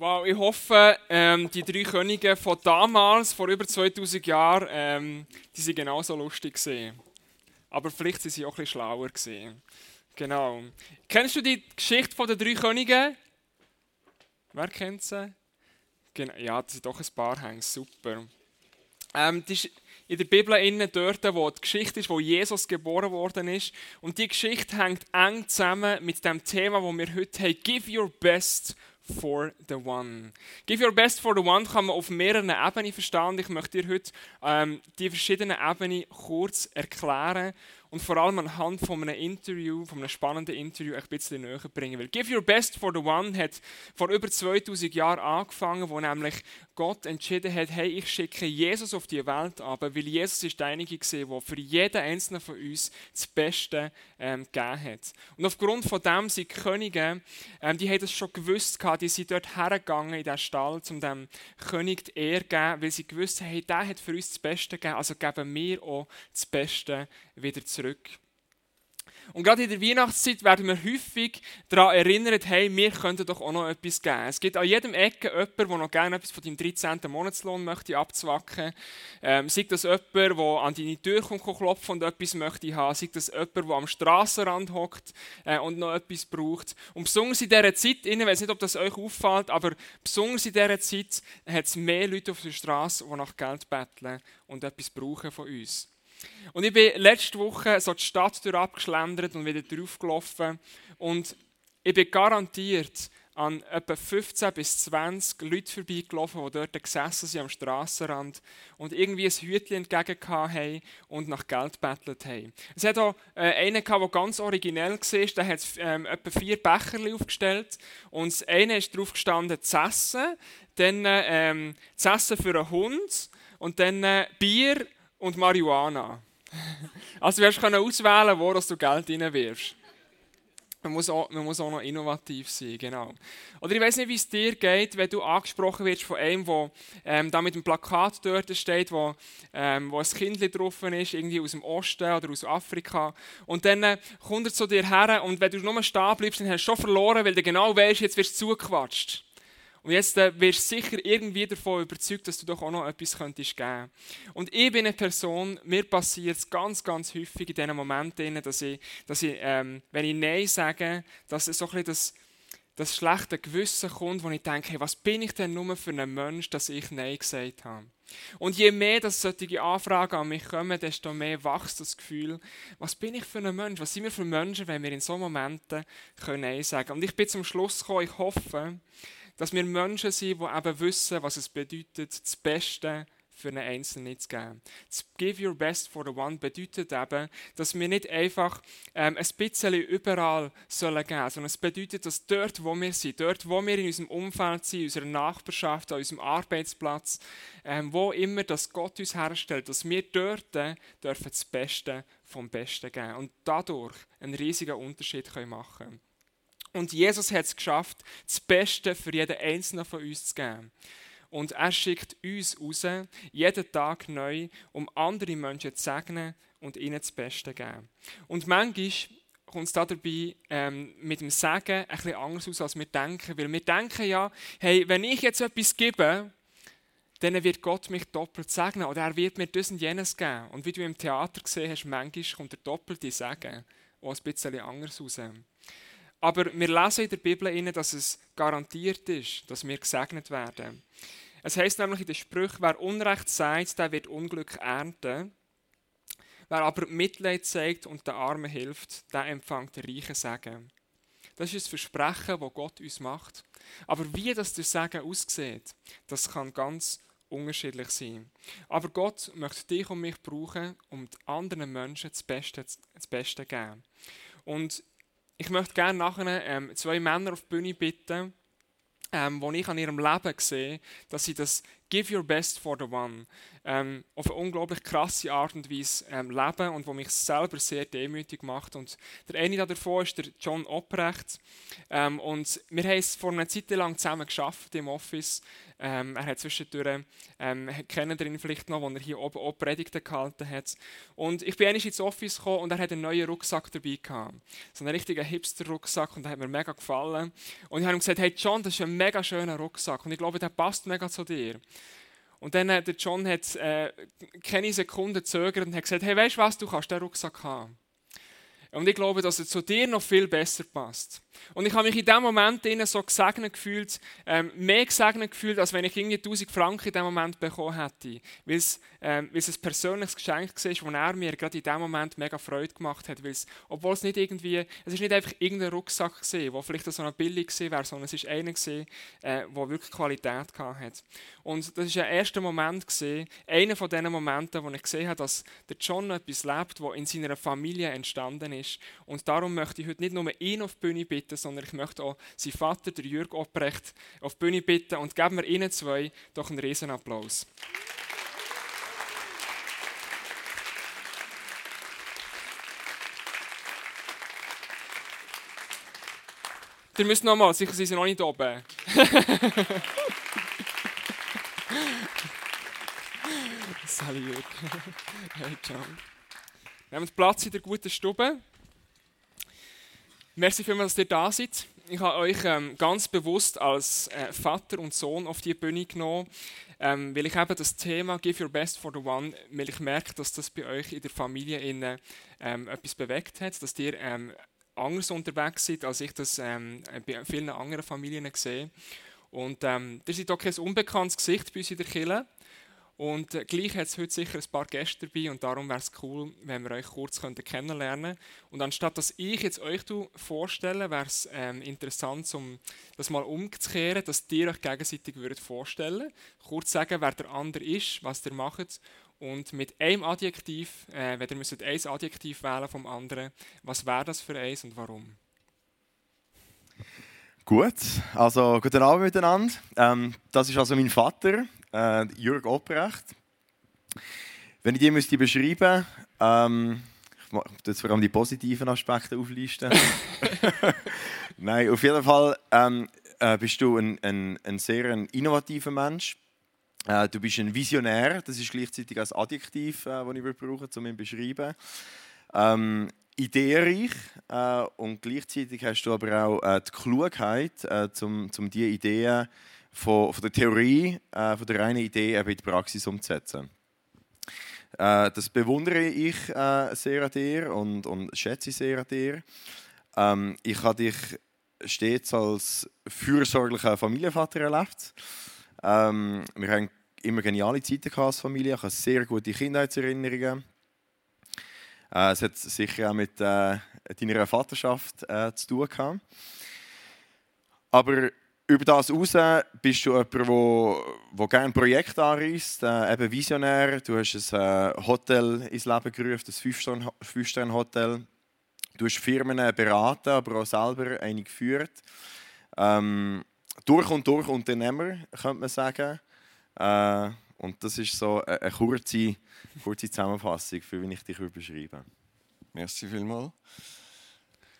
Wow, ich hoffe, ähm, die drei Könige von damals, vor über 2000 Jahren, ähm, die sind genauso lustig gesehen. Aber vielleicht sind sie auch bisschen schlauer gesehen. Genau. Kennst du die Geschichte der drei Könige? Wer kennt sie? Genau. Ja, das sind doch ein paar hängen. Super. Ähm, das ist in der Bibel innen dort, wo die Geschichte ist, wo Jesus geboren worden ist. Und die Geschichte hängt eng zusammen mit dem Thema, wo wir heute haben. Give your best for the one. Give your best for the one kann man auf mehreren Ebenen verstehen. Ich möchte dir heute ähm, die verschiedenen Ebenen kurz erklären und vor allem anhand von einem Interview, von einem spannenden Interview, ein bisschen näher bringen will. Give Your Best for the One hat vor über 2000 Jahren angefangen, wo nämlich Gott entschieden hat, hey, ich schicke Jesus auf die Welt ab, weil Jesus ist derjenige gesehen, der für jeden einzelnen von uns das Beste ähm, gegeben hat. Und aufgrund von dem sind die Könige, ähm, die haben das schon gewusst, die sind dort hergegangen in den Stall, um dem König die Ehre zu geben, weil sie gewusst haben, hey, der hat für uns das Beste gegeben, also geben wir auch das Beste wieder zurück. Und gerade in der Weihnachtszeit werden wir häufig daran erinnert, hey, wir könnten doch auch noch etwas geben. Es gibt an jedem Ecke jemanden, der noch gerne etwas von deinem 13. Monatslohn möchte abzwacken. Ähm, sei das jemand, der an deine Tür kommt, klopfen und etwas möchte haben. Sei das jemand, der am Strassenrand hockt äh, und noch etwas braucht. Und besonders in dieser Zeit, ich weiß nicht, ob das euch auffällt, aber besonders in dieser Zeit hat es mehr Leute auf der Straße, die nach Geld betteln und etwas brauchen von uns. Und ich bin letzte Woche so die Stadt abgeschlendert und wieder draufgelaufen. Und ich bin garantiert an etwa 15 bis 20 Leute vorbeigelaufen, die dort gesessen sind am Strassenrand und irgendwie ein Hütchen entgegen haben und nach Geld bettelt haben. Es hat auch äh, einen der ganz originell war, der hat ähm, etwa vier Becher aufgestellt und das eine ist drauf gestanden, zu essen, dann ähm, zu essen für einen Hund und dann äh, Bier und Marihuana. Also du können auswählen, wo du Geld reinwirfst. Man muss, auch, man muss auch noch innovativ sein, genau. Oder ich weiß nicht, wie es dir geht, wenn du angesprochen wirst von einem, der ähm, da mit einem Plakat dort steht, wo, ähm, wo ein Kind drauf ist, irgendwie aus dem Osten oder aus Afrika. Und dann äh, kommt er zu dir her und wenn du nur stehen bleibst, dann hast du schon verloren, weil du genau weißt, jetzt wirst du zugequatscht. Und jetzt äh, wirst du sicher irgendwie davon überzeugt, dass du doch auch noch etwas könntest geben. Und ich bin eine Person, mir passiert es ganz, ganz häufig in diesen Momenten, dass ich, dass ich ähm, wenn ich Nein sage, dass so ein bisschen das, das schlechte Gewissen kommt, wo ich denke, hey, was bin ich denn nur für ein Mensch, dass ich Nein gesagt habe. Und je mehr dass solche Anfragen an mich kommen, desto mehr wächst das Gefühl, was bin ich für ein Mensch? Was sind wir für Menschen, wenn wir in solchen Momenten Nein sagen können? Und ich bin zum Schluss gekommen, ich hoffe, dass wir Menschen sind, die eben wissen, was es bedeutet, das Beste für einen Einzelnen zu geben. Das Give Your Best for the One bedeutet eben, dass wir nicht einfach ähm, ein bisschen überall sollen geben, sondern es bedeutet, dass dort, wo wir sind, dort, wo wir in unserem Umfeld sind, in unserer Nachbarschaft, an unserem Arbeitsplatz, ähm, wo immer das Gott uns herstellt, dass wir dort dürfen das Beste vom Besten geben und dadurch einen riesigen Unterschied können machen können. Und Jesus hat es geschafft, das Beste für jeden Einzelnen von uns zu geben. Und er schickt uns raus, jeden Tag neu, um andere Menschen zu segnen und ihnen das Beste zu geben. Und manchmal kommt es dabei ähm, mit dem Sagen ein bisschen anders aus, als wir denken. Weil wir denken ja, hey, wenn ich jetzt etwas gebe, dann wird Gott mich doppelt segnen oder er wird mir das und jenes geben. Und wie du im Theater gesehen hast, manchmal kommt der doppelte Segen auch ein bisschen anders raus. Aber wir lesen in der Bibel, dass es garantiert ist, dass wir gesegnet werden. Es heißt nämlich in den Sprüchen, wer Unrecht sagt, der wird Unglück ernten. Wer aber Mitleid zeigt und den Armen hilft, der empfängt den reichen Segen. Das ist das Versprechen, das Gott uns macht. Aber wie das der Segen aussieht, das kann ganz unterschiedlich sein. Aber Gott möchte dich und mich brauchen, um anderen Menschen das Beste, das Beste zu geben. Und ich möchte gerne nachher ähm, zwei Männer auf die Bühne bitten, ähm, wo ich an ihrem Leben sehe, dass sie das Give your best for the one. Ähm, auf eine unglaublich krasse Art und Weise ähm, leben und wo mich selber sehr demütig macht. Und der eine davon ist der John Opprecht. Ähm, und wir haben es vor einer Zeit lang zusammen geschafft im Office. Ähm, er hat zwischendurch, ähm, kennen ihn vielleicht noch, wo er hier oben auch Predigten gehalten hat. Und ich bin einmal ins Office gekommen und er hat einen neuen Rucksack dabei gehabt. So einen richtigen Hipster-Rucksack und der hat mir mega gefallen. Und ich habe ihm gesagt, hey John, das ist ein mega schöner Rucksack und ich glaube, der passt mega zu dir. Und dann hat der John hat, äh, keine Sekunde zögert und hat gesagt, hey, weißt du was, du kannst den Rucksack haben. Und ich glaube, dass er zu dir noch viel besser passt. Und ich habe mich in dem Moment so gesegnet gefühlt, ähm, mehr gesegnet gefühlt, als wenn ich irgendwie 1000 Franken in dem Moment bekommen hätte. Weil es, ähm, weil es ein persönliches Geschenk war, das er mir gerade in dem Moment mega Freude gemacht hat. Weil es, obwohl es nicht irgendwie, es ist nicht einfach irgendein Rucksack war, der vielleicht so ein billig war, sondern es war einer, der äh, wirklich Qualität hatte. Und das war ein erster Moment, gewesen, einer von diesen Momenten, wo ich gesehen habe, dass der John etwas lebt, das in seiner Familie entstanden ist. Und darum möchte ich heute nicht nur ihn auf die Bühne bitten, bitten, sondern ich möchte auch seinen Vater, der Jürg Opprecht, auf die Bühne bitten und geben wir ihnen zwei doch einen riesen Applaus. Ihr müsst nochmal, sicher sind sie noch nicht oben. Sally Jürg. Hey, John. Nehmt Platz in der guten Stube. Merci vielmals, dass ihr da seid. Ich habe euch ähm, ganz bewusst als äh, Vater und Sohn auf die Bühne genommen, ähm, weil ich eben das Thema Give Your Best for the One, weil ich merke, dass das bei euch in der Familie innen, ähm, etwas bewegt hat, dass ihr ähm, anders unterwegs seid, als ich das ähm, bei vielen anderen Familien sehe. Und ähm, ihr seid auch kein unbekanntes Gesicht bei uns in der Kirche. Und äh, gleich hat es heute sicher ein paar Gäste dabei und darum wäre es cool, wenn wir euch kurz könnten kennenlernen Und anstatt dass ich jetzt euch vorstelle, wäre es ähm, interessant, um das mal umzukehren, dass ihr euch gegenseitig würdet vorstellen Kurz sagen, wer der andere ist, was ihr macht und mit einem Adjektiv, äh, wenn ihr müsst ein Adjektiv wählen vom anderen, was wäre das für eins und warum? Gut, also guten Abend miteinander. Ähm, das ist also mein Vater äh, Jürg Opprecht. Wenn ich die müsste beschreiben ähm, ich möchte jetzt vor allem die positiven Aspekte auflisten. Nein, auf jeden Fall ähm, äh, bist du ein, ein, ein sehr ein innovativer Mensch. Äh, du bist ein Visionär, das ist gleichzeitig ein Adjektiv, äh, das ich brauche, um ihn zu beschreiben. Ähm, ideenreich äh, und gleichzeitig hast du aber auch äh, die Klugheit, äh, um, um diese Ideen von, von der Theorie, äh, von der reinen Idee eben in die Praxis umzusetzen. Äh, das bewundere ich äh, sehr an dir und, und schätze sehr an dir. Ähm, ich habe dich stets als fürsorglicher Familienvater erlebt. Ähm, wir haben immer geniale Zeiten als Familie. Ich habe sehr gute Kindheitserinnerungen. Äh, es hat sicher auch mit äh, deiner Vaterschaft äh, zu tun gehabt. Aber über das hinaus bist du jemand, wo, wo gerne Projekte anreißt, äh, eben Visionär. Du hast ein äh, Hotel ins Leben gerufen, ein Fünf-Sterne-Hotel. Du hast Firmen beraten, aber auch selber eine geführt. Ähm, durch und durch Unternehmer, könnte man sagen. Äh, und das ist so eine, eine kurze, kurze Zusammenfassung, für wie ich dich beschreiben würde. Merci vielmals.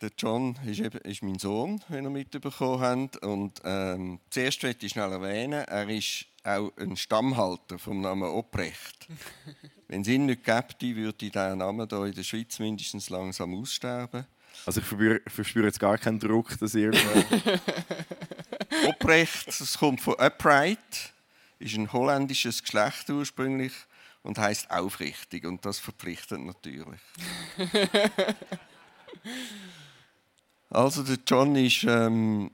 Der John ist, eben, ist mein Sohn, wenn ihr mitbekommen habt. Und ähm, zuerst möchte ich schnell erwähnen, er ist auch ein Stammhalter vom Namen Opprecht. wenn es ihn nicht gäbe, würde dieser Name hier in der Schweiz mindestens langsam aussterben. Also ich verspüre, verspüre jetzt gar keinen Druck, dass ihr... Opprecht, das kommt von upright, ist ein holländisches Geschlecht ursprünglich und heißt aufrichtig und das verpflichtet natürlich. Also der John ist ähm,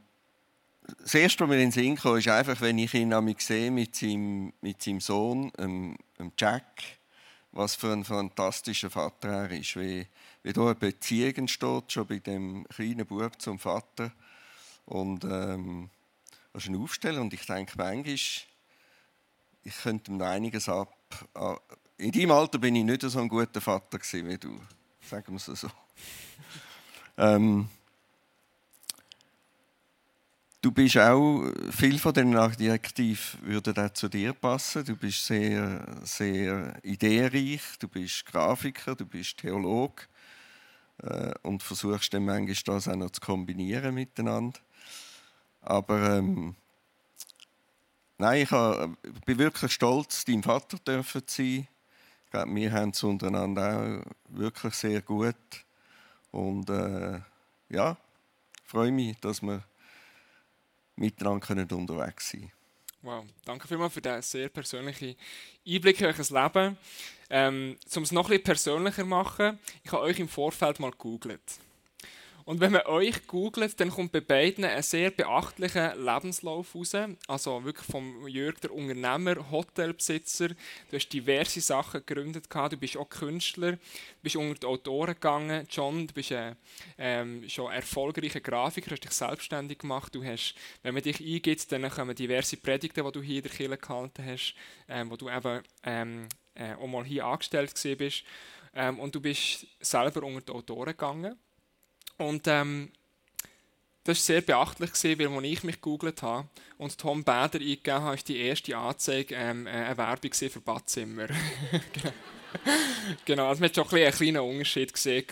das erste, was mir in den Sinn kam, ist einfach, wenn ich ihn sehe mit seinem, mit seinem Sohn, ähm, Jack, was für ein fantastischer Vater er ist. Wie, wie da eine Beziehung entsteht, schon bei dem kleinen Bub zum Vater. Und ähm, das ist eine Aufstellung. Und ich denke manchmal, ich könnte ihm einiges ab. In deinem Alter bin ich nicht so ein guter Vater wie du. Sagen wir es so. ähm, du bist auch, viel von den Adjektiven würden auch zu dir passen. Du bist sehr, sehr ideenreich, du bist Grafiker, du bist Theologe äh, und versuchst dann manchmal das auch noch zu kombinieren miteinander. Aber ähm, nein, ich, hab, ich bin wirklich stolz, dein Vater dürfen zu sein. Ich glaube, wir haben es untereinander auch wirklich sehr gut. Und äh, ja, freue mich, dass wir miteinander unterwegs sein können. Wow, danke vielmals für diesen sehr persönlichen Einblick in euer Leben. Ähm, um es noch bisschen persönlicher zu machen, ich habe euch im Vorfeld mal gegoogelt. Und wenn man euch googelt, dann kommt bei beiden ein sehr beachtlicher Lebenslauf raus. Also wirklich vom Jörg, der Unternehmer, Hotelbesitzer. Du hast diverse Sachen gegründet. Du bist auch Künstler. Du bist unter die Autoren gegangen. John, du bist ein ähm, schon erfolgreicher Grafiker, hast dich selbstständig gemacht. Du hast, wenn man dich eingibt, dann kommen diverse Predigten, die du hier in der Kirche gehalten hast, ähm, wo du eben ähm, äh, auch mal hier angestellt bist. Ähm, und du bist selber unter die Autoren gegangen. Und ähm, das war sehr beachtlich, weil als ich mich gegoogelt habe und Tom Bader eingegeben habe, ist die erste Anzeige ähm, äh, eine Werbung für Badzimmer. genau. genau, also man hat schon ein einen kleinen Unterschied gesehen.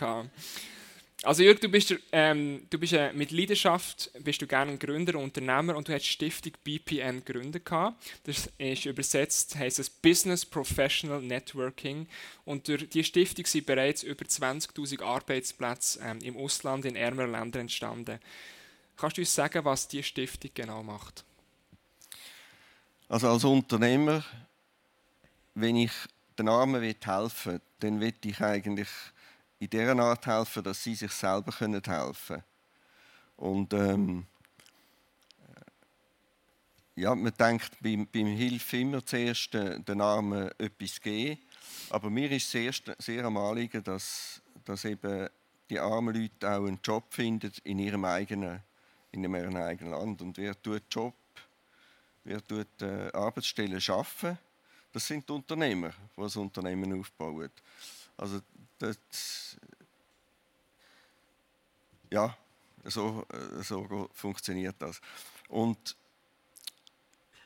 Also Jörg, du bist, ähm, du bist äh, mit Leidenschaft bist du gerne ein Gründer, Unternehmer und du hast die Stiftung BPN gegründet. Das ist übersetzt, heißt es Business Professional Networking und durch diese Stiftung sind bereits über 20'000 Arbeitsplätze ähm, im Ausland in ärmeren Ländern entstanden. Kannst du uns sagen, was diese Stiftung genau macht? Also als Unternehmer, wenn ich den Armen helfen will, dann will ich eigentlich in dieser Art helfen, dass sie sich selber helfen können. Und ähm, ja, man denkt beim, beim Hilfe immer zuerst den, den Armen etwas geben. Aber mir ist sehr, sehr am Anliegen, dass, dass eben die armen Leute auch einen Job finden in ihrem eigenen, in ihrem eigenen Land. Und wer tut Job, wer tut äh, Arbeitsstellen schaffen, das sind die Unternehmer, die das Unternehmen aufbauen. Also das, ja, so, so funktioniert das. Und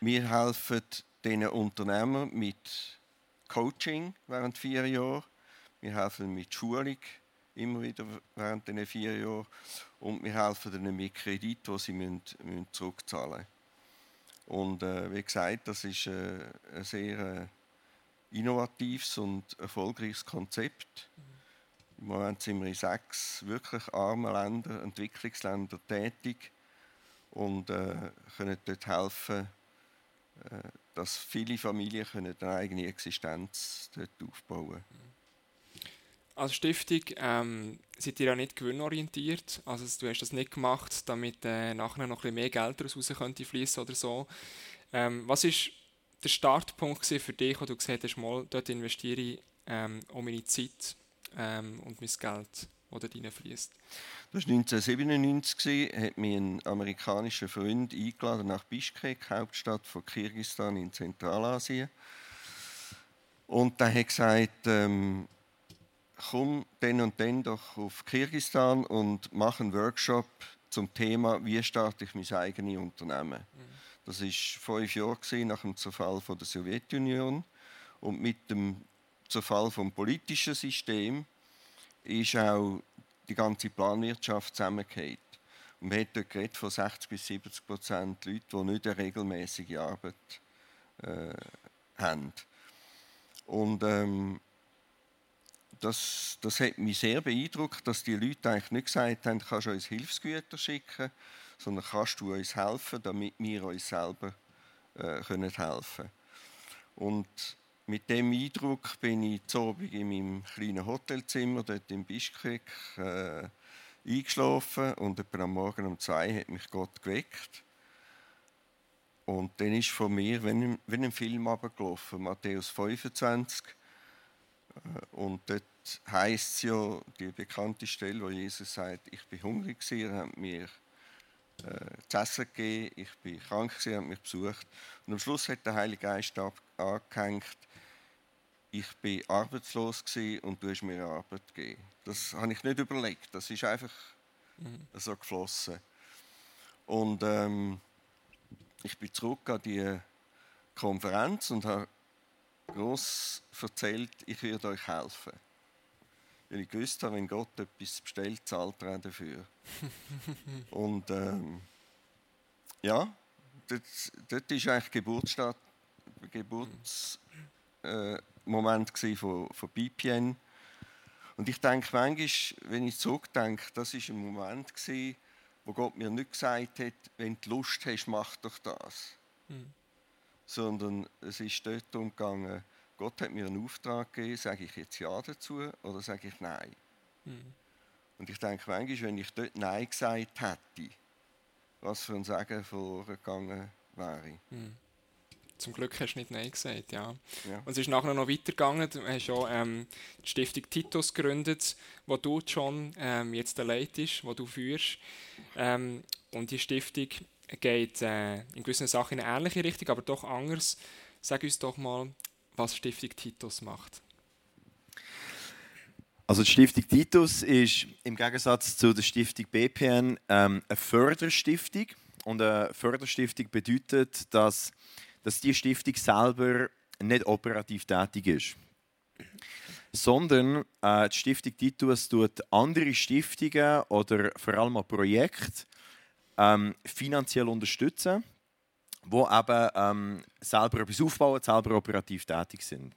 wir helfen den Unternehmern mit Coaching während vier Jahren. Wir helfen mit Schulung immer wieder während diesen vier Jahren. Und wir helfen ihnen mit Kredit, die sie müssen, müssen zurückzahlen müssen. Und äh, wie gesagt, das ist äh, ein sehr äh, innovatives und erfolgreiches Konzept. Im Moment sind wir in sechs wirklich armen Ländern, Entwicklungsländern tätig und äh, können dort helfen, äh, dass viele Familien können eine eigene Existenz dort aufbauen können. Als Stiftung ähm, seid ihr ja nicht gewinnorientiert. Also du hast das nicht gemacht, damit äh, nachher noch ein bisschen mehr Geld daraus könnte oder so. Ähm, was ist der Startpunkt für dich, wo du gesagt hast, mal, dort investiere ich ähm, um meine Zeit ähm, und mein Geld, das dort reinfließt? Das war 1997, hat mich ein amerikanischer Freund eingeladen nach Bishkek, Hauptstadt von Kirgisistan in Zentralasien. Und er hat gesagt, ähm, komm dann und dann doch auf Kirgisistan und mach einen Workshop zum Thema, wie starte ich mein eigenes Unternehmen. Mhm. Das war fünf Jahre nach dem Zerfall der Sowjetunion. Und mit dem Zerfall des politischen Systems ist auch die ganze Planwirtschaft zusammengefallen. Und man hat dort von 60 bis 70 Prozent Leute, die nicht eine regelmäßige Arbeit äh, haben. Und ähm, das, das hat mich sehr beeindruckt, dass die Leute eigentlich nicht gesagt haben, kannst du uns Hilfsgüter schicken, sondern kannst du uns helfen, damit wir uns selber äh, können helfen Und mit dem Eindruck bin ich Abend in meinem kleinen Hotelzimmer dort in Bischkek äh, eingeschlafen und etwa am Morgen um zwei hat mich Gott geweckt. Und dann ist von mir, wenn, ein Film abgelaufen, Matthäus 25. Äh, und dort heißt es ja, die bekannte Stelle, wo Jesus sagt, ich bin hungrig, ihr habt mir äh, zu essen gegeben, ich bin krank, sie haben mich besucht. Und am Schluss hat der Heilige Geist angehängt, ich bin arbeitslos und du hast mir Arbeit gegeben. Das habe ich nicht überlegt, das ist einfach mhm. so geflossen. Und ähm, ich bin zurück an die Konferenz und habe groß erzählt, ich würde euch helfen. Weil ich gewusst habe, wenn Gott etwas bestellt, zahlt er dafür. und ähm, ja, dort, dort ist eigentlich Geburtsstadt, Geburtsmoment äh, von, von BPN. Und ich denke manchmal, wenn ich zurückdenke, das ist ein Moment gewesen, wo Gott mir nicht gesagt hat, wenn du Lust hast, mach doch das. Mhm. Sondern es ist dort darum gegangen, Gott hat mir einen Auftrag gegeben, sage ich jetzt Ja dazu oder sage ich Nein? Mhm. Und ich denke manchmal, wenn ich dort Nein gesagt hätte, was für ein Segen vorgegangen wäre. Mhm. Zum Glück hast du nicht Nein gesagt, ja. ja. Und es ist nachher noch weitergegangen. Du hast ja ähm, die Stiftung Titus gegründet, wo du schon ähm, jetzt der leitest, wo du führst. Ähm, und die Stiftung geht äh, in gewissen Sachen in eine ähnliche Richtung, aber doch anders. Sag uns doch mal, was Stiftung Titus macht. Also die Stiftung Titus ist im Gegensatz zu der Stiftung BPN ähm, eine Förderstiftung. Und eine Förderstiftung bedeutet, dass, dass die Stiftung selber nicht operativ tätig ist. Sondern äh, die Stiftung Titus tut andere Stiftungen oder vor allem auch Projekte ähm, finanziell unterstützen, die eben ähm, selber etwas aufbauen, selber operativ tätig sind.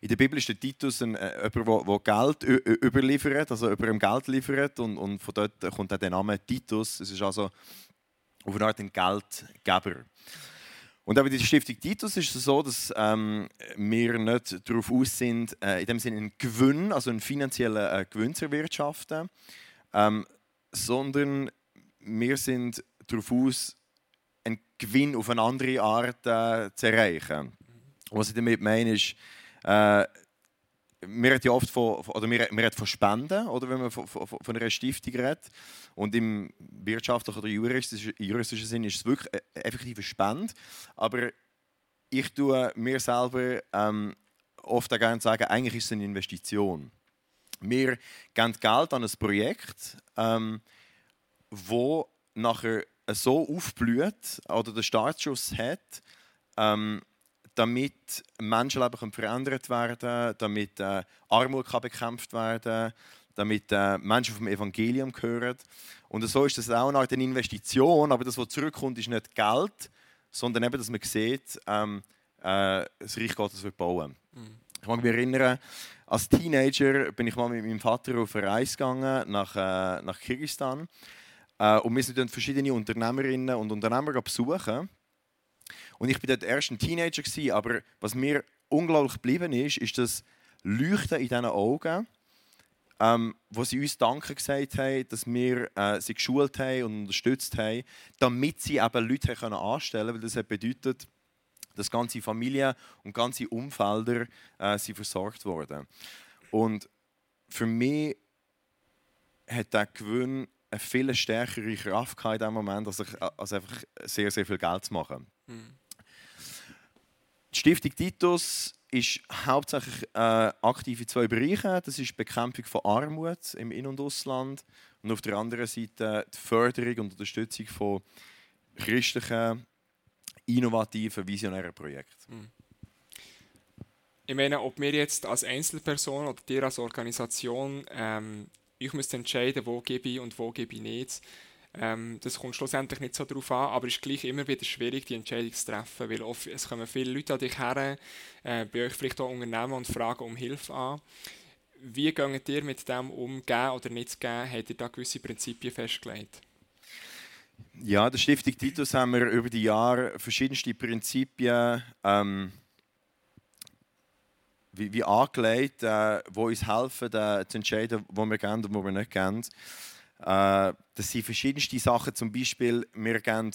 In der Bibel ist der Titus ein, äh, jemand, der Geld überliefert, also ihm Geld liefert und, und von dort kommt auch der Name Titus. Es ist also auf eine Art ein Geldgeber. Und auch bei der Stiftung Titus ist es so, dass ähm, wir nicht darauf aus sind, äh, in dem Sinne einen Gewinn, also einen finanziellen äh, Gewinn zu erwirtschaften, ähm, sondern wir sind darauf aus, einen Gewinn auf eine andere Art äh, zu erreichen. Was ich damit meine, ist, äh, wir ja oft von, oder wir, wir von Spenden, oder wenn man von, von, von einer Stiftung redet. Und im wirtschaftlichen oder juristischen, juristischen Sinn ist es wirklich eine effektive Spende. Aber ich tue mir selber ähm, oft auch gerne sagen, eigentlich ist es eine Investition. Wir geben Geld an ein Projekt, ähm, wo nachher so aufblüht oder den Startschuss hat, ähm, damit Menschenleben verändert werden damit äh, Armut kann bekämpft werden damit äh, Menschen vom Evangelium hören. Und so ist das auch eine Art Investition, aber das, was zurückkommt, ist nicht Geld, sondern eben, dass man sieht, ähm, äh, das Reich Gottes wird bauen. Mhm. Ich mag mich erinnern, als Teenager bin ich mal mit meinem Vater auf eine Reise gegangen nach, äh, nach Kirgisistan. Äh, und wir sind dann verschiedene Unternehmerinnen und Unternehmer besuchen. Und ich war dort erst ein Teenager, aber was mir unglaublich geblieben ist, ist das Leuchten in diesen Augen, ähm, wo sie uns Danke gesagt haben, dass wir äh, sie geschult haben und unterstützt haben, damit sie eben Leute können anstellen können, weil das bedeutet, dass ganze Familien und ganze Umfelder äh, sind versorgt wurden. Und für mich hat der Gewinn eine viel stärkere Kraft in diesem Moment, als, ich, als einfach sehr, sehr viel Geld zu machen. Mhm. Die Stiftung Titus ist hauptsächlich äh, aktiv in zwei Bereichen. Das ist die Bekämpfung von Armut im In- und Ausland und auf der anderen Seite die Förderung und Unterstützung von christlichen, innovativen, visionären Projekten. Mhm. Ich meine, ob wir jetzt als Einzelperson oder dir als Organisation ähm, ich müsste entscheiden, wo gebe ich und wo gebe ich nicht. Ähm, das kommt schlussendlich nicht so darauf an, aber es ist gleich immer wieder schwierig, die Entscheidung zu treffen, weil oft, es kommen viele Leute an dich her, äh, bei euch vielleicht auch Unternehmen und fragen um Hilfe an. Wie geht ihr mit dem um, geben oder nicht zu geben? Habt ihr da gewisse Prinzipien festgelegt? Ja, der Stiftung Titus haben wir über die Jahre verschiedenste Prinzipien ähm, wie, wie angelegt, äh, die uns helfen, äh, zu entscheiden, wo wir gehen und wo wir nicht gehen. Äh, das sind verschiedenste Sachen. Zum Beispiel, wir geben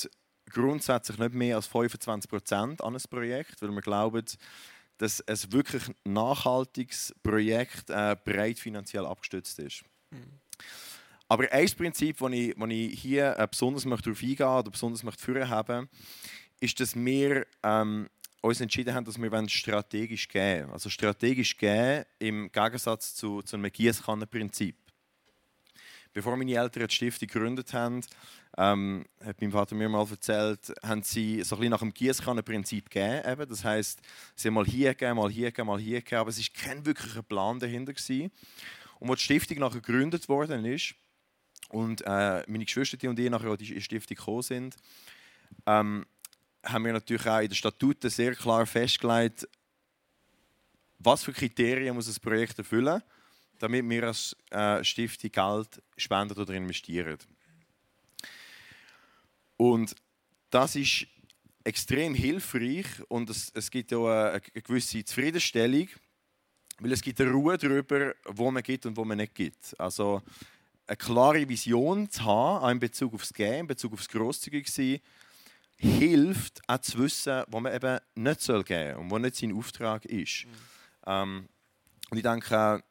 grundsätzlich nicht mehr als 25% an ein Projekt, weil wir glauben, dass es wirklich nachhaltiges Projekt äh, breit finanziell abgestützt ist. Mhm. Aber ein Prinzip, das ich, ich hier äh, besonders möchte darauf eingehen oder besonders möchte führen haben, ist, dass wir ähm, uns entschieden haben, dass wir strategisch gehen Also strategisch gehen im Gegensatz zu, zu einem Gießkannenprinzip. bevor meine Eltern die Stiftung gegründet haben, ähm, hat mein Vater mir mal erzählt, haben sie so ein bisschen nach dem Gießkannenprinzip gegeben. Eben. Das heißt, sie haben mal hier gegeben, mal hier gegeben, mal hier gegeben, aber es war kein wirklicher Plan dahinter. Gewesen. Und als die Stiftung nachher gegründet worden ist und äh, meine Geschwister die und ich nachher in die Stiftung gekommen sind, ähm, haben wir natürlich auch in den Statuten sehr klar festgelegt, was für Kriterien muss das Projekt erfüllen, damit wir als äh, Stiftung Geld spenden oder investieren. Und das ist extrem hilfreich und es, es gibt auch eine, eine, gewisse Zufriedenstellung, weil es gibt eine Ruhe darüber, wo man geht und wo man nicht geht. Also eine klare Vision zu haben in Bezug aufs Gehen, in Bezug aufs Grosszügig sein, hilft auch zu wissen, wo man eben nicht soll gehen und wo nicht sein Auftrag ist. Mhm. Ähm, und ich denke,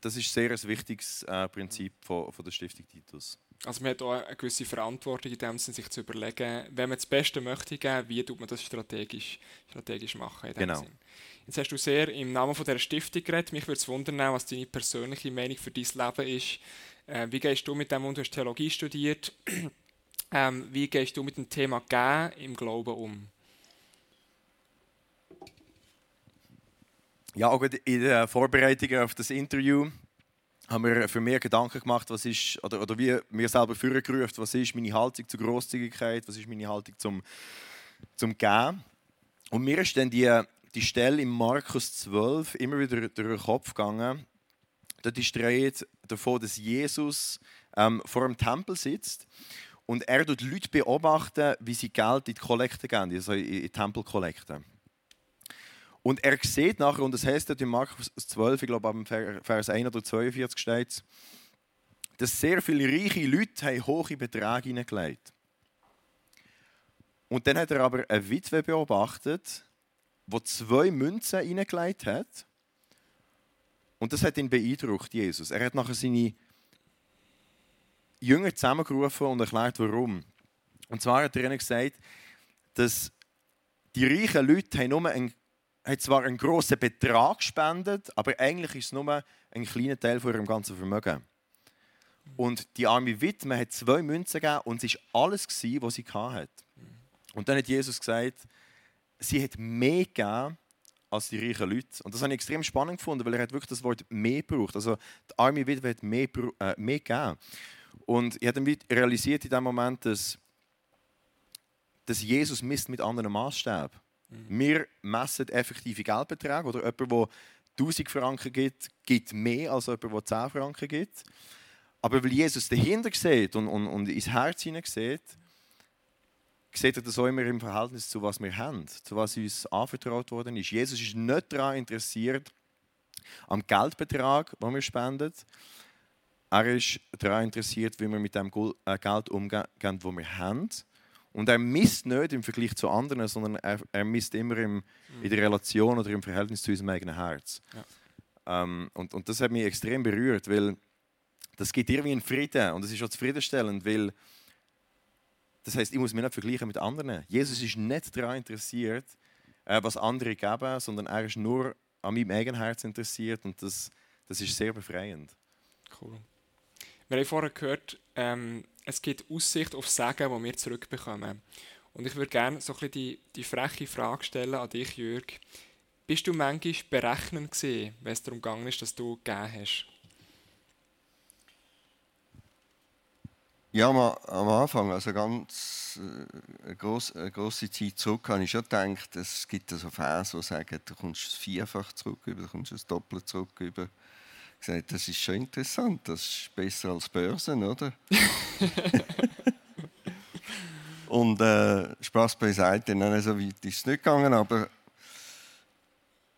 das ist sehr ein wichtiges äh, Prinzip von, von der Stiftung Titus. Also man hat auch eine gewisse Verantwortung in dem Sinne, sich zu überlegen, wenn man das Beste möchte geben, wie tut man das strategisch, strategisch machen. genau. Sinn. Jetzt hast du sehr im Namen von dieser Stiftung geredet. Mich würde es wundern, was deine persönliche Meinung für dein Leben ist. Äh, wie gehst du mit dem um? Du hast Theologie studiert. ähm, wie gehst du mit dem Thema Gehen im Glauben um? Ja, auch in der Vorbereitung auf das Interview haben wir für mich Gedanken gemacht, was ist, oder, oder wie mir selber vorgerufen, was ist meine Haltung zur Großzügigkeit, was ist meine Haltung zum, zum Geben. Und mir ist dann die, die Stelle im Markus 12 immer wieder durch den Kopf gegangen. Dort ist die Rede davon, dass Jesus ähm, vor dem Tempel sitzt und er tut Leute beobachten, wie sie Geld in die Kollekte geben, also in die Tempelkollekte. Und er sieht nachher, und das heißt in Markus 12, ich glaube, am Vers 1 oder 42 steht dass sehr viele reiche Leute haben hohe Beträge hineingelegt Und dann hat er aber eine Witwe beobachtet, die zwei Münzen hineingelegt hat. Und das hat ihn beeindruckt, Jesus. Er hat nachher seine Jünger zusammengerufen und erklärt, warum. Und zwar hat er ihnen gesagt, dass die reichen Leute haben nur einen hat zwar einen grossen Betrag gespendet, aber eigentlich ist es nur ein kleiner Teil von ihrem ganzen Vermögen. Und die arme Witwe hat zwei Münzen gegeben und es war alles, was sie hatte. Und dann hat Jesus gesagt, sie hat mehr gegeben als die reichen Leute. Und das habe ich extrem spannend gefunden, weil er hat wirklich das Wort mehr gebraucht. Also die arme Witwe hat mehr, äh, mehr gegeben. Und ich habe dann realisiert in dem Moment, dass, dass Jesus misst mit anderen Maßstäben. Mhm. Wir messen effektive Geldbeträge. Oder jemand, der 1000 Franken gibt, gibt mehr als jemand, der 10 Franken gibt. Aber weil Jesus dahinter sieht und, und, und ins Herz hinein sieht, sieht er das auch immer im Verhältnis zu was wir haben, zu was uns anvertraut worden ist. Jesus ist nicht daran interessiert, am Geldbetrag, den wir spenden. Er ist daran interessiert, wie wir mit dem äh, Geld umgehen, das wir haben. Und er misst nicht im Vergleich zu anderen, sondern er, er misst immer im, in der Relation oder im Verhältnis zu unserem eigenen Herz. Ja. Ähm, und, und das hat mich extrem berührt, weil das gibt irgendwie einen Frieden und das ist auch zufriedenstellend, weil das heißt, ich muss mich nicht vergleichen mit anderen. Jesus ist nicht daran interessiert, äh, was andere geben, sondern er ist nur an meinem eigenen Herz interessiert und das, das ist sehr befreiend. Cool. Wir haben vorher gehört, ähm, es gibt Aussicht auf Segen, die wir zurückbekommen. Und ich würde gerne so ein bisschen die, die freche Frage stellen an dich, Jürg. Bist du manchmal berechnend gewesen, wenn es darum gegangen ist, dass du gegeben hast? Ja, am Anfang, also ganz äh, eine, grosse, eine grosse Zeit zurück, habe ich schon gedacht, es gibt so Phasen, die sagen, du kommst vierfach zurück, du kommst das Doppelt zurück. Über gesagt, das ist schon interessant, das ist besser als Börsen, oder? Und äh, Spaß beiseite, nein, so weit ist es nicht gegangen, aber,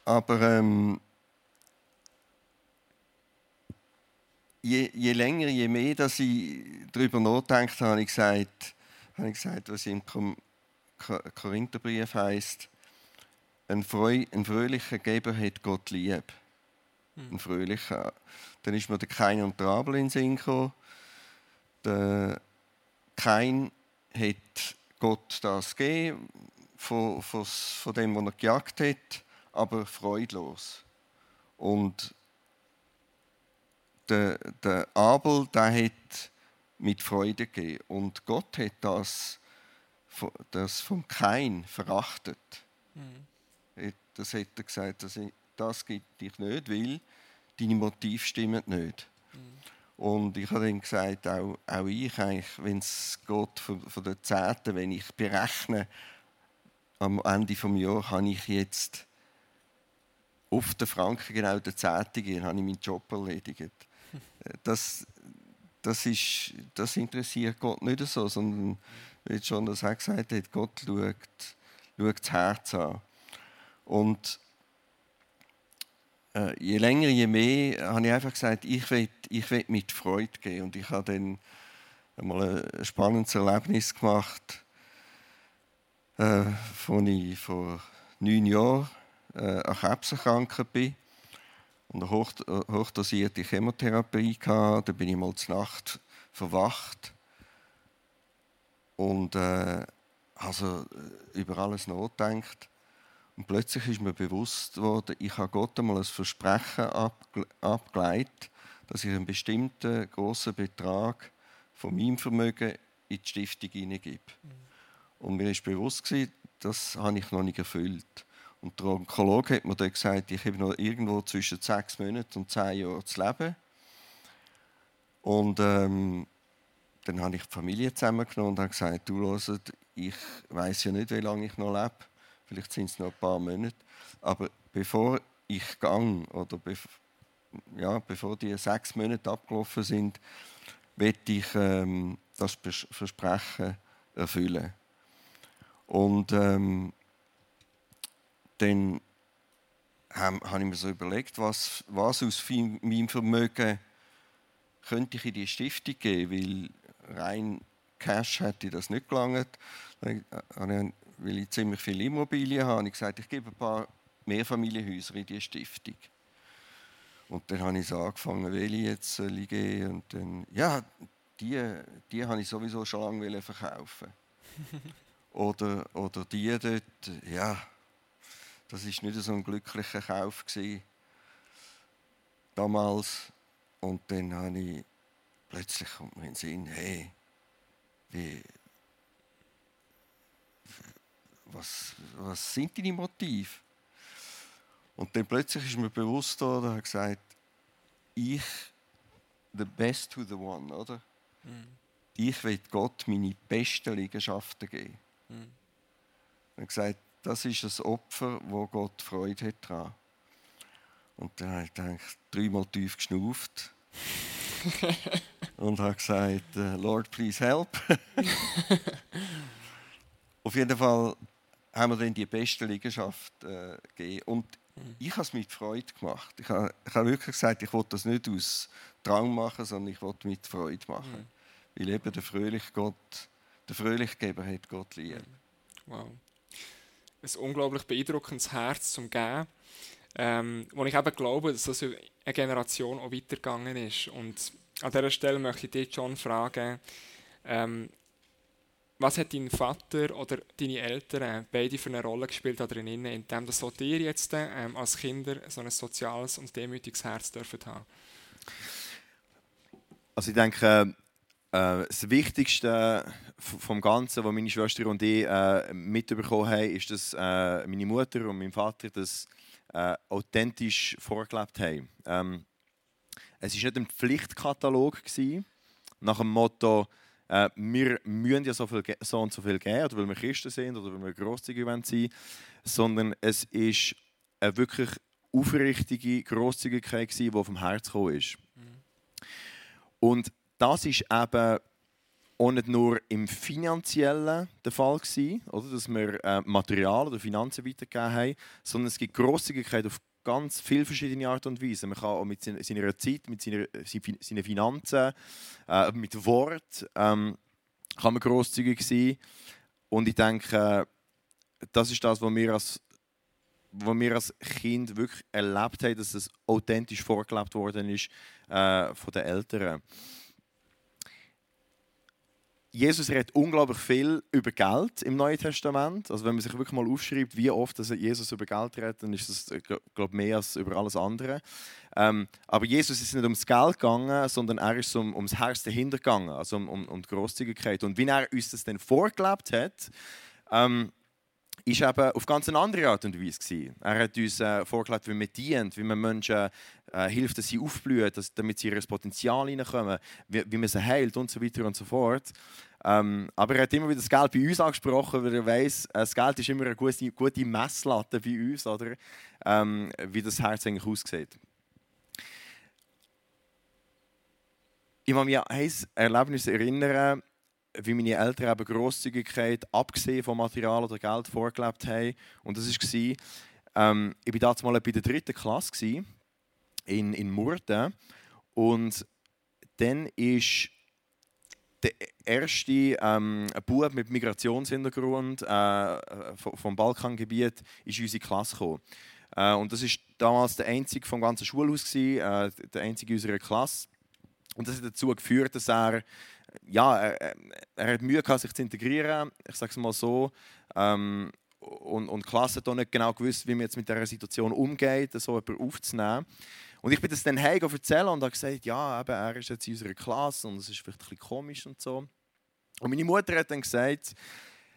aber ähm, je, je länger, je mehr dass ich darüber nachdenke, habe ich gesagt, habe ich gesagt was im Korintherbrief heißt, ein, Freu, ein fröhlicher Geber hat Gott lieb ein fröhlicher. Dann ist mir der Kain und der Abel in den Sinn gekommen. Der Kain hat Gott das gegeben, von, von, von dem, was er gejagt hat, aber freudlos. Und der, der Abel, der hat mit Freude gegeben. Und Gott hat das, das vom Kain verachtet. Mhm. Das hat er gesagt, das, das gibt dich nicht, weil deine Motive stimmen nicht. Mhm. Und ich habe dann gesagt, auch, auch ich, wenn es geht von, von der Zehnten, wenn ich berechne, am Ende des Jahres habe ich jetzt auf den Franken genau der Zehnte gehen, habe ich meinen Job erledigt. Das, das, ist, das interessiert Gott nicht so, sondern, wie schon das auch gesagt hat, Gott schaut, schaut das Herz an. Und je länger, je mehr, habe ich einfach gesagt, ich will, ich will mit Freude gehen. Und ich habe dann einmal ein spannendes Erlebnis gemacht, äh, als ich vor neun Jahren äh, an Krebs erkrankt bin und eine hoch, äh, hochdosierte Chemotherapie hatte. Da bin ich mal zur Nacht verwacht und äh, also äh, über alles nachgedacht. Und plötzlich ist mir bewusst worden, ich habe Gott einmal ein Versprechen abgeleitet, dass ich einen bestimmten großen Betrag von meinem Vermögen in die Stiftung hineingebe. Mhm. Und mir ist bewusst das habe ich noch nicht erfüllt. Und der Onkologe hat mir dann gesagt, ich habe noch irgendwo zwischen sechs Monaten und zehn Jahren zu leben. Und ähm, dann habe ich die Familie zusammengenommen und habe gesagt, du hörst, ich weiß ja nicht, wie lange ich noch lebe vielleicht sind es noch ein paar Monate. Aber bevor ich gang oder bev ja, bevor die sechs Monate abgelaufen sind, werde ich ähm, das Versprechen erfüllen. Und ähm, dann habe hab ich mir so überlegt, was, was aus meinem Vermögen könnte ich in die Stiftung geben, weil rein Cash hätte das nicht gelangt. Dann habe weil ich ziemlich viele Immobilien habe, habe ich gesagt, ich gebe ein paar Mehrfamilienhäuser in die Stiftung. Und dann habe ich so angefangen, welche jetzt ich gehen. Und dann, ja, die, die habe ich sowieso schon lange verkaufen. oder, oder die dort, ja, das war nicht so ein glücklicher Kauf gewesen, damals. Und dann habe ich plötzlich kommt mir in den Sinn, hey, wie, was, was sind deine Motive? Und dann plötzlich ist mir bewusst worden, er gesagt, ich, the best to the one, oder? Mhm. Ich will Gott meine besten Liegenschaften geben. Mhm. Er hat gesagt, das ist ein Opfer, wo Gott Freude hat daran. Und dann habe ich gedacht, dreimal tief geschnauft und habe gesagt, äh, Lord, please help. Auf jeden Fall haben wir dann die beste Liegenschaft äh, gegeben. Und mhm. ich habe es mit Freude gemacht. Ich habe, ich habe wirklich gesagt, ich wollte das nicht aus Drang machen, sondern ich wollte mit Freude machen. Mhm. Weil eben der fröhliche Gott, der Fröhlichgeber hat Gott lieb. Mhm. Wow. Ein unglaublich beeindruckendes Herz zum Geben. Ähm, wo ich eben glaube, dass das eine Generation auch weitergegangen ist. Und an dieser Stelle möchte ich dich schon fragen, ähm, was hat dein Vater oder deine Eltern beide für eine Rolle gespielt darin, indem das dir jetzt ähm, als Kinder so ein soziales und demütiges Herz dürfen haben? Also ich denke, äh, das Wichtigste vom Ganzen, was meine Schwester und ich äh, mitbekommen haben, ist, dass äh, meine Mutter und mein Vater das äh, authentisch vorgelebt haben. Ähm, es war nicht ein Pflichtkatalog gewesen, nach dem Motto, äh, wir müssen ja so, viel, so und so viel geben, oder weil wir Christen sind oder weil wir grosszügig sein sondern es ist eine wirklich aufrichtige Grosszügigkeit, die vom Herz gekommen ist. Mhm. Und das ist eben auch nicht nur im Finanziellen der Fall gewesen, oder, dass wir äh, Material oder Finanzen weitergegeben haben, sondern es gibt Grosszügigkeit auf ganz viele verschiedene Art und Weise. Man kann auch mit seiner Zeit, mit seiner, seinen Finanzen, äh, mit Wort ähm, kann man großzügig sein. Und ich denke, das ist das, was wir als was wir als Kind wirklich erlebt haben, dass es authentisch vorgelebt worden ist äh, von den Eltern. Jesus redet unglaublich viel über Geld im Neuen Testament. Also wenn man sich wirklich mal aufschreibt, wie oft Jesus über Geld redet, dann ist das glaube mehr als über alles andere. Ähm, aber Jesus ist nicht ums Geld gegangen, sondern er ist um, ums Herz dahinter gegangen, also um, um, um die Großzügigkeit. Und wie er uns das dann vorgelebt hat, ähm, ist eben auf ganz eine andere Art und Weise gewesen. Er hat uns äh, vorgelebt, wie man dient, wie man Menschen äh, hilft, dass sie aufblühen, dass, damit sie ihr Potenzial hineinkommen, wie, wie man sie heilt und so weiter und so fort. Ähm, aber er hat immer wieder das Geld bei uns angesprochen, weil er weiß, äh, das Geld ist immer eine gute, gute Messlatte bei uns, oder? Ähm, wie das Herz eigentlich aussieht. Ich kann mich an ein Erlebnis erinnern, wie meine Eltern eben Grosszügigkeit, abgesehen vom Material oder Geld, vorgelebt haben. Und das war, ähm, ich war damals mal bei der dritten Klasse in, in Murten. Und dann ist der erste ähm, Bub mit Migrationshintergrund äh, vom Balkangebiet in unsere Klasse gekommen. Äh, und das war damals der einzige vom ganzen Schulhaus, gewesen, äh, der einzige unserer Klasse. Und das hat dazu geführt, dass er ja, er, er hat Mühe gehabt, sich zu integrieren, ich sage es mal so. Ähm, und, und die Klasse hat auch nicht genau gewusst, wie man jetzt mit dieser Situation umgeht, so jemanden aufzunehmen. Und ich bin das dann heim erzählen und habe gesagt, ja, eben, er ist jetzt in unserer Klasse und es ist vielleicht ein bisschen komisch und so. Und meine Mutter hat dann gesagt,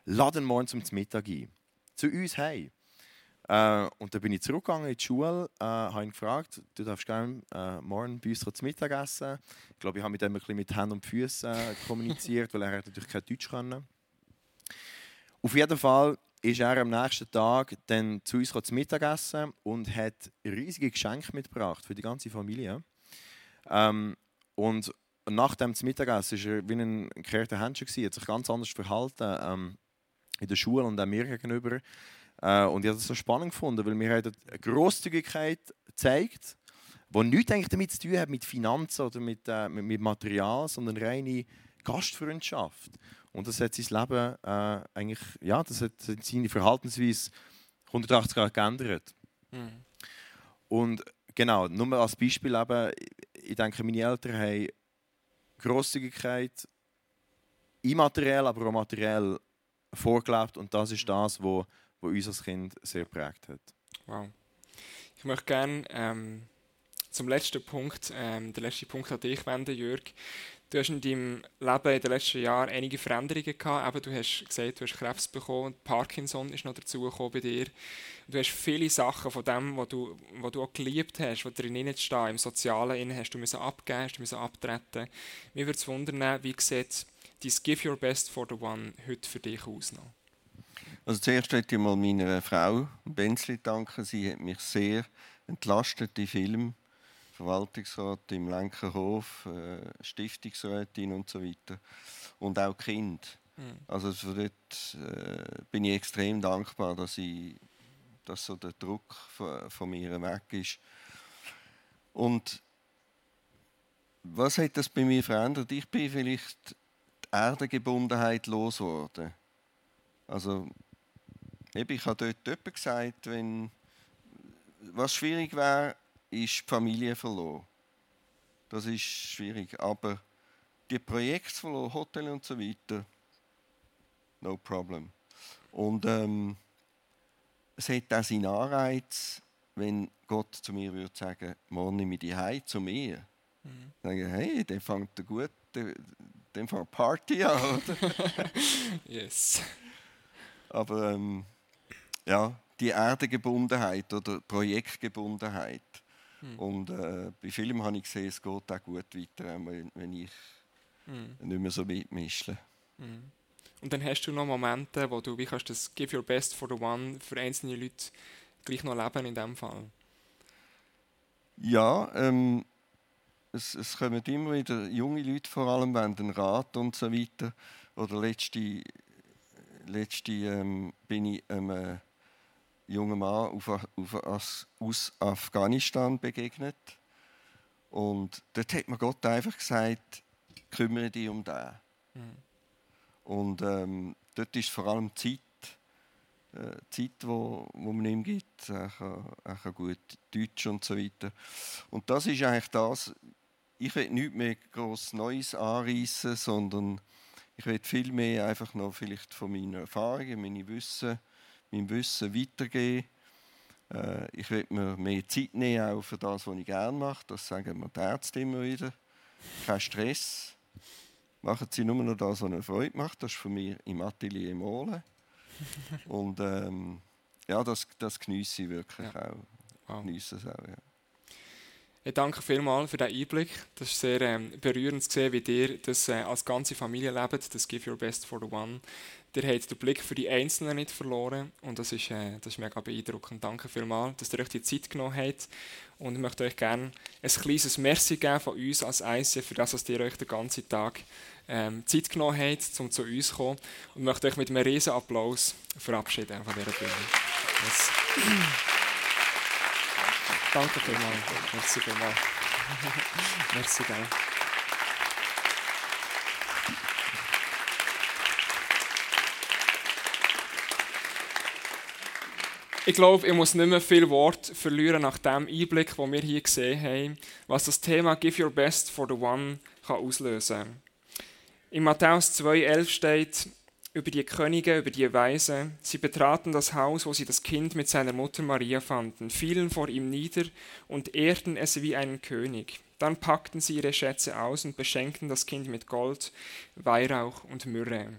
laden morgen zum Mittag ein. Zu uns heim. Äh, und dann bin ich zurückgegangen in die Schule, äh, habe ihn gefragt, du darfst gerne äh, morgen bei uns zum Mittag essen. Ich glaube, ich habe mit ihm ein bisschen mit Händen und Füßen äh, kommuniziert, weil er natürlich kein Deutsch kann. Auf jeden Fall ist er am nächsten Tag dann zu uns zum Mittagessen und hat riesige Geschenke mitgebracht für die ganze Familie. Ähm, und nach dem Mittagessen war er wie ein gekehrter Händchen, hat sich ganz anders verhalten ähm, in der Schule und auch mir gegenüber. Äh, und ich habe das so spannend gefunden, weil mir eine Grosszügigkeit gezeigt, die nichts damit zu tun hat mit Finanzen oder mit, äh, mit, Material, sondern reine Gastfreundschaft. Und das hat sein Leben äh, eigentlich, ja, das hat seine Verhaltensweise 180 Grad geändert. Mhm. Und genau, nur als Beispiel eben, ich denke, meine Eltern haben Grosszügigkeit immateriell, aber auch materiell vorgelebt und das ist das, was wo uns als Kind sehr geprägt hat. Wow. Ich möchte gerne ähm, zum letzten Punkt, ähm, der letzte Punkt an dich wenden, Jörg. Du hast in deinem Leben in den letzten Jahren einige Veränderungen gehabt. Eben, du hast gesagt, du hast Krebs bekommen, Parkinson ist noch dazugekommen bei dir. Du hast viele Sachen von dem, was du, was du auch geliebt hast, was drin stehen, im Sozialen, innen hast du müssen abgeben, hast du müssen abtreten. Mir würde es wundern, wie sieht dein Give Your Best for the One heute für dich aus? Also zuerst möchte ich mal meiner Frau Benzli danken. Sie hat mich sehr entlastet, die Film. Verwaltungsrat im Lenkerhof, äh, Stiftungsrätin und so weiter. Und auch Kind. Mhm. Also für dort äh, bin ich extrem dankbar, dass, ich, dass so der Druck von, von mir weg ist. Und was hat das bei mir verändert? Ich bin vielleicht die Erdengebundenheit losgeworden. Also ich habe dort gesagt, wenn, was schwierig wäre, ist die Familie verloren. Das ist schwierig. Aber die Projekte verloren, Hotel und so weiter, no problem. Und ähm, es hat auch seinen Anreiz, wenn Gott zu mir würde sagen, morgen nehme ich die heim zu mir. Mhm. Dann sage ich, hey, der fängt gut, der, fängt Party an, oder? yes. Aber ähm, ja, die Erdegebundenheit oder Projektgebundenheit. Hm. Und äh, bei Filmen habe ich gesehen, es geht auch gut weiter, wenn ich hm. nicht mehr so mitmische. Hm. Und dann hast du noch Momente, wo du wie kannst das Give Your Best for the One für einzelne Leute gleich noch leben in dem Fall? Ja, ähm, es, es kommen immer wieder junge Leute vor allem, wenn den Rat und so weiter. Oder letzte, letzte ähm, bin ich ähm, junger Mann auf, auf, aus Afghanistan begegnet. Und dort hat mir Gott einfach gesagt, kümmere dich um den. Mhm. Und ähm, dort ist vor allem Zeit, äh, Zeit, wo, wo man ihm gibt. Er kann, er kann gut Deutsch und so weiter. Und das ist eigentlich das, ich will nichts mehr groß Neues anreißen, sondern Ich will viel mehr einfach noch vielleicht von meinen Erfahrungen, meine Wissen, meinem Wissen weitergeben. Äh, ich will mir mehr Zeit nehmen, auch für das, was ich gerne mache. Das sagen mir die Ärzte immer wieder. Kein Stress. Machen Sie nur noch das, was Ihnen Freude macht. Das ist für mich im Atelier Mole. Und ähm, ja, das, das genieße ich wirklich Ja. auch. Wow. Genieße es auch, ja. Ich danke vielmals für diesen Einblick. Das ist sehr ähm, berührend zu sehen, wie ihr das äh, als ganze Familie lebt, das Give Your Best for the One. Ihr habt den Blick für die Einzelnen nicht verloren und das ist, äh, das ist mega beeindruckend. Danke vielmals, dass ihr euch die Zeit genommen habt und ich möchte euch gerne ein kleines Merci geben von uns als ICF für das, dass ihr euch den ganzen Tag ähm, Zeit genommen habt, um zu uns zu kommen und möchte euch mit einem riesen Applaus verabschieden von dieser Bühne. Yes. Danke vielmals. Merci vielmals. Merci, gell. Ich glaube, ich muss nicht mehr viel Wort verlieren nach dem Einblick, den wir hier gesehen haben, was das Thema Give Your Best for the One kann auslösen kann. In Matthäus 2,11 steht über die Könige, über die Weise. Sie betraten das Haus, wo sie das Kind mit seiner Mutter Maria fanden, fielen vor ihm nieder und ehrten es wie einen König. Dann packten sie ihre Schätze aus und beschenkten das Kind mit Gold, Weihrauch und Myrrhe.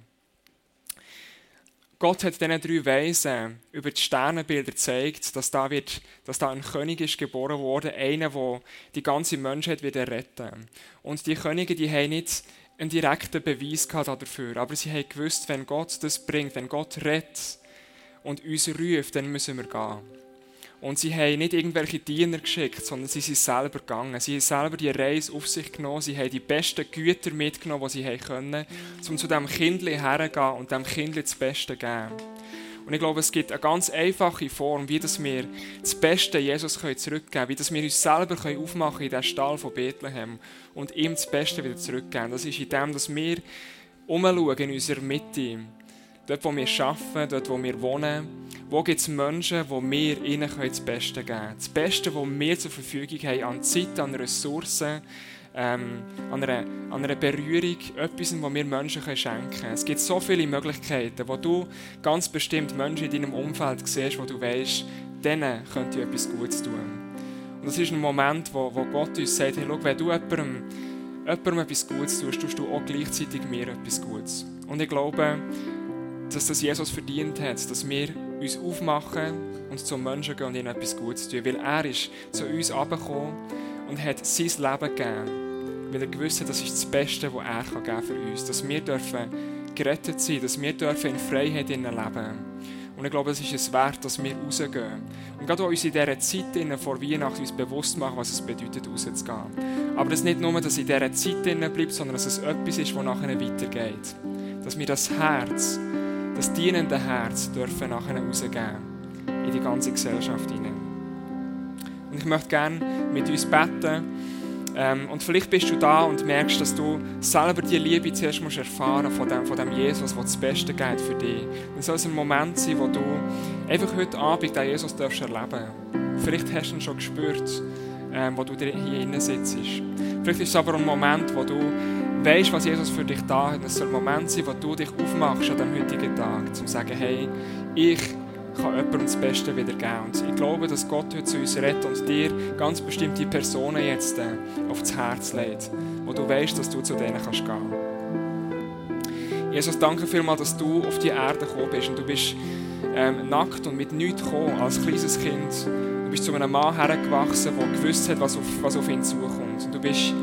Gott hat diesen drei Weisen über die Sternenbilder gezeigt, dass da, wird, dass da ein König ist geboren worden, einer, der die ganze Menschheit wieder retten Und die Könige, die haben nicht einen direkten Beweis dafür, aber sie haben gewusst, wenn Gott das bringt, wenn Gott rettet und uns ruft, dann müssen wir gehen. Und sie haben nicht irgendwelche Diener geschickt, sondern sie sind selber gegangen. Sie haben selber die Reise auf sich genommen. Sie haben die besten Güter mitgenommen, die sie haben können, um zu diesem Kindli herzugehen und dem Kindli das Beste zu geben. Und ich glaube, es gibt eine ganz einfache Form, wie dass wir das Beste Jesus zurückgeben können, wie dass wir uns selber können in diesen Stall von Bethlehem und ihm das Beste wieder zurückgeben. Das ist in dem, dass wir umschauen in unserer Mitte, dort, wo wir arbeiten, dort, wo wir wohnen, wo gibt es Menschen, wo wir ihnen das Beste geben können. Das Beste, was wir zur Verfügung haben an Zeit, an Ressourcen, ähm, an, einer, an einer Berührung, etwas, was wir Menschen schenken können. Es gibt so viele Möglichkeiten, wo du ganz bestimmt Menschen in deinem Umfeld siehst, wo du weißt, denen könnte ich etwas Gutes tun. Und das ist ein Moment, wo, wo Gott uns sagt, hey, schau, wenn du jemandem, jemandem etwas Gutes tust, tust du auch gleichzeitig mir etwas Gutes. Und ich glaube, dass das Jesus verdient hat, dass wir uns aufmachen und zum Menschen gehen und ihnen etwas Gutes tun. Weil er ist zu uns herabgekommen und hat sein Leben gegeben. Weil er gewusst hat, das ist das Beste, was er geben kann für uns. Dass wir dürfen gerettet sein dass wir dürfen in Freiheit leben Und ich glaube, es ist es wert, dass wir rausgehen. Und gerade auch uns in dieser Zeit vor Weihnachten uns bewusst machen, was es bedeutet, rauszugehen. Aber das nicht nur, dass es in dieser Zeit bleibt, sondern dass es etwas ist, das nachher weitergeht. Dass wir das Herz, das dienende Herz dürfen nachher rausgeben. In die ganze Gesellschaft hinein. Und ich möchte gerne mit uns beten. Ähm, und vielleicht bist du da und merkst, dass du selber die Liebe zuerst musst erfahren von dem, von dem Jesus, der das Beste geht für dich. Dann soll es ein Moment sein, wo du einfach heute Abend den Jesus darfst erleben Vielleicht hast du ihn schon gespürt, ähm, wo du hier innen sitzt. Vielleicht ist es aber ein Moment, wo du weißt, was Jesus für dich da hat. Es soll ein Moment sein, wo du dich aufmachst an dem heutigen Tag, um zu sagen, hey, ich kann jemandem das Beste wieder geben. Und ich glaube, dass Gott heute zu uns redet und dir ganz bestimmte Personen jetzt äh, aufs Herz legt, wo du weißt, dass du zu denen kannst gehen. Jesus, danke vielmals, dass du auf die Erde gekommen bist und du bist ähm, nackt und mit nichts gekommen als kleines Kind. Du bist zu einem Mann hergewachsen, der gewusst hat, was auf, was auf ihn zukommt. Und du bist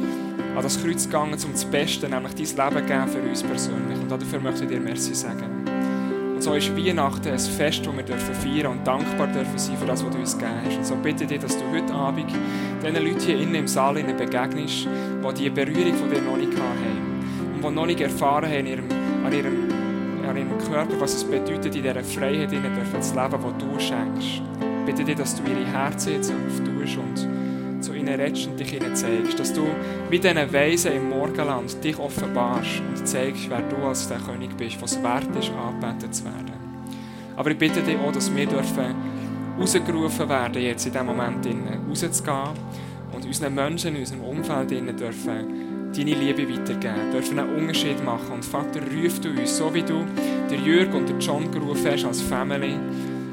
an das Kreuz gegangen, um das Beste, nämlich dein Leben geben für uns persönlich. Und dafür möchte ich dir Merci sagen. Und so ist Weihnachten ein Fest, das wir dürfen feiern und dankbar dürfen sein für das, was du uns gegeben hast. Und so bitte ich dich, dass du heute Abend diesen Leuten hier innen im Saal begegnest, die diese Berührung von dir noch nicht haben. Und die noch nicht erfahren haben ihrem, an, ihrem, an ihrem Körper, was es bedeutet, in dieser Freiheit innen zu leben, die du schenkst. Bitte dich, dass du ihre Herzen jetzt auftust und zu ihnen redest und dich ihnen zeigst. Dass du wie diesen Weisen im Morgenland dich offenbarst und zeigst, wer du als der König bist, was wert ist, angebetet zu werden. Aber ich bitte dich auch, dass wir dürfen rausgerufen werden, jetzt in diesem Moment rauszugehen und unseren Menschen in unserem Umfeld dürfen deine Liebe weitergeben, dürfen einen Unterschied machen. Und Vater, ruf du uns, so wie du der Jürg und der John gerufen hast als Family,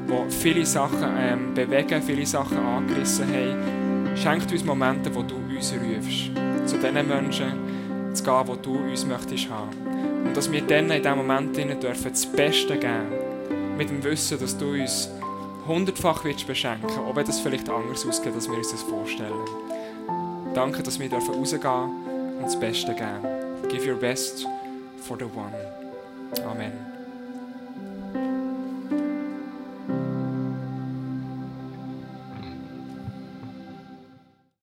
wo viele Sachen ähm, bewegen, viele Sachen angerissen haben. Schenk uns Momente, wo du uns rufst, zu den Menschen zu gehen, wo du uns möchtest haben. Und dass wir dann in diesem Moment dürfen das Beste geben, mit dem Wissen, dass du uns hundertfach willst beschenken, auch wenn das vielleicht anders ausgeht, als wir uns das vorstellen. Danke, dass wir rausgehen dürfen und das Beste geben. Give your best for the one. Amen.